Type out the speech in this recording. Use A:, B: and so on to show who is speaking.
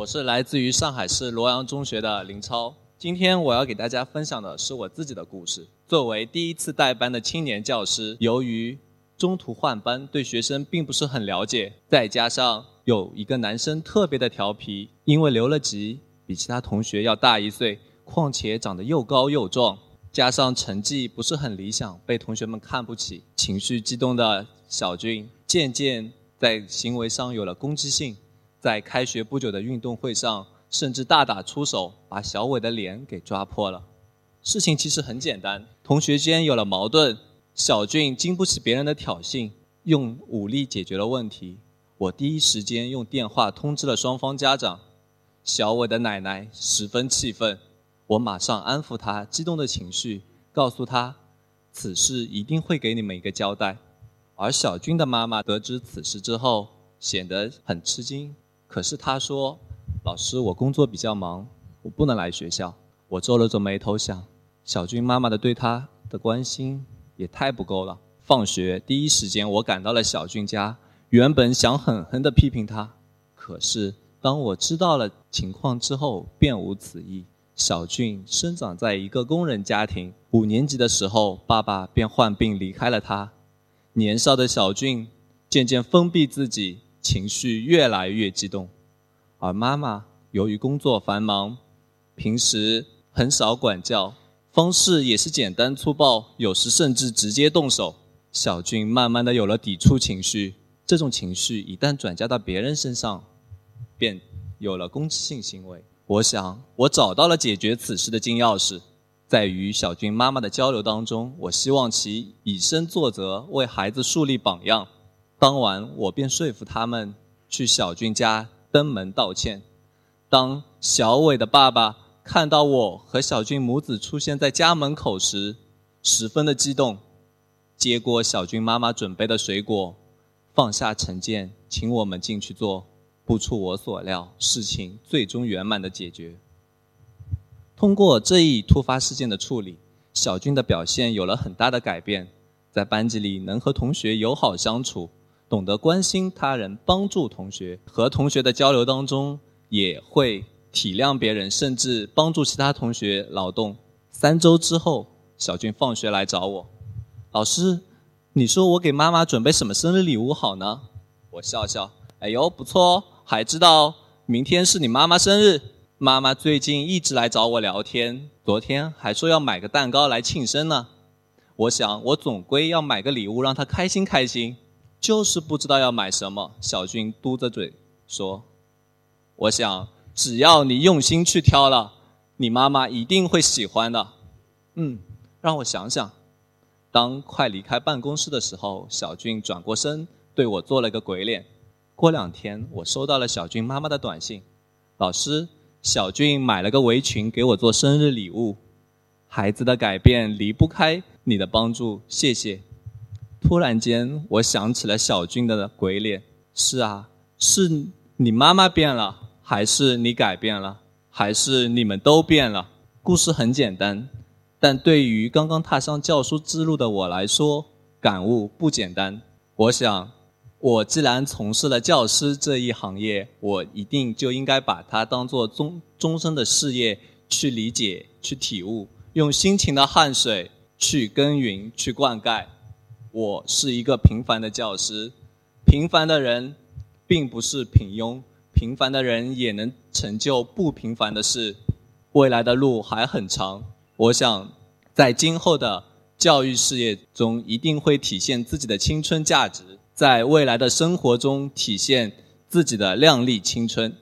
A: 我是来自于上海市罗阳中学的林超。今天我要给大家分享的是我自己的故事。作为第一次带班的青年教师，由于中途换班，对学生并不是很了解，再加上有一个男生特别的调皮，因为留了级，比其他同学要大一岁，况且长得又高又壮，加上成绩不是很理想，被同学们看不起，情绪激动的小俊渐渐在行为上有了攻击性。在开学不久的运动会上，甚至大打出手，把小伟的脸给抓破了。事情其实很简单，同学间有了矛盾，小俊经不起别人的挑衅，用武力解决了问题。我第一时间用电话通知了双方家长。小伟的奶奶十分气愤，我马上安抚他激动的情绪，告诉他，此事一定会给你们一个交代。而小军的妈妈得知此事之后，显得很吃惊。可是他说：“老师，我工作比较忙，我不能来学校。”我皱了皱眉头，想：小军妈妈的对他的关心也太不够了。放学第一时间，我赶到了小俊家，原本想狠狠地批评他，可是当我知道了情况之后，便无此意。小俊生长在一个工人家庭，五年级的时候，爸爸便患病离开了他。年少的小俊渐渐封闭自己。情绪越来越激动，而妈妈由于工作繁忙，平时很少管教，方式也是简单粗暴，有时甚至直接动手。小俊慢慢的有了抵触情绪，这种情绪一旦转嫁到别人身上，便有了攻击性行为。我想，我找到了解决此事的金钥匙，在与小俊妈妈的交流当中，我希望其以身作则，为孩子树立榜样。当晚，我便说服他们去小俊家登门道歉。当小伟的爸爸看到我和小俊母子出现在家门口时，十分的激动，接过小俊妈妈准备的水果，放下成见，请我们进去坐。不出我所料，事情最终圆满的解决。通过这一突发事件的处理，小俊的表现有了很大的改变，在班级里能和同学友好相处。懂得关心他人，帮助同学，和同学的交流当中也会体谅别人，甚至帮助其他同学劳动。三周之后，小俊放学来找我，老师，你说我给妈妈准备什么生日礼物好呢？我笑笑，哎呦，不错哦，还知道明天是你妈妈生日。妈妈最近一直来找我聊天，昨天还说要买个蛋糕来庆生呢。我想，我总归要买个礼物让她开心开心。就是不知道要买什么，小俊嘟着嘴说：“我想只要你用心去挑了，你妈妈一定会喜欢的。”嗯，让我想想。当快离开办公室的时候，小俊转过身对我做了个鬼脸。过两天，我收到了小俊妈妈的短信：“老师，小俊买了个围裙给我做生日礼物。孩子的改变离不开你的帮助，谢谢。”突然间，我想起了小俊的鬼脸。是啊，是你妈妈变了，还是你改变了，还是你们都变了？故事很简单，但对于刚刚踏上教书之路的我来说，感悟不简单。我想，我既然从事了教师这一行业，我一定就应该把它当做终终身的事业去理解、去体悟，用辛勤的汗水去耕耘、去灌溉。我是一个平凡的教师，平凡的人，并不是平庸，平凡的人也能成就不平凡的事。未来的路还很长，我想，在今后的教育事业中，一定会体现自己的青春价值，在未来的生活中体现自己的靓丽青春。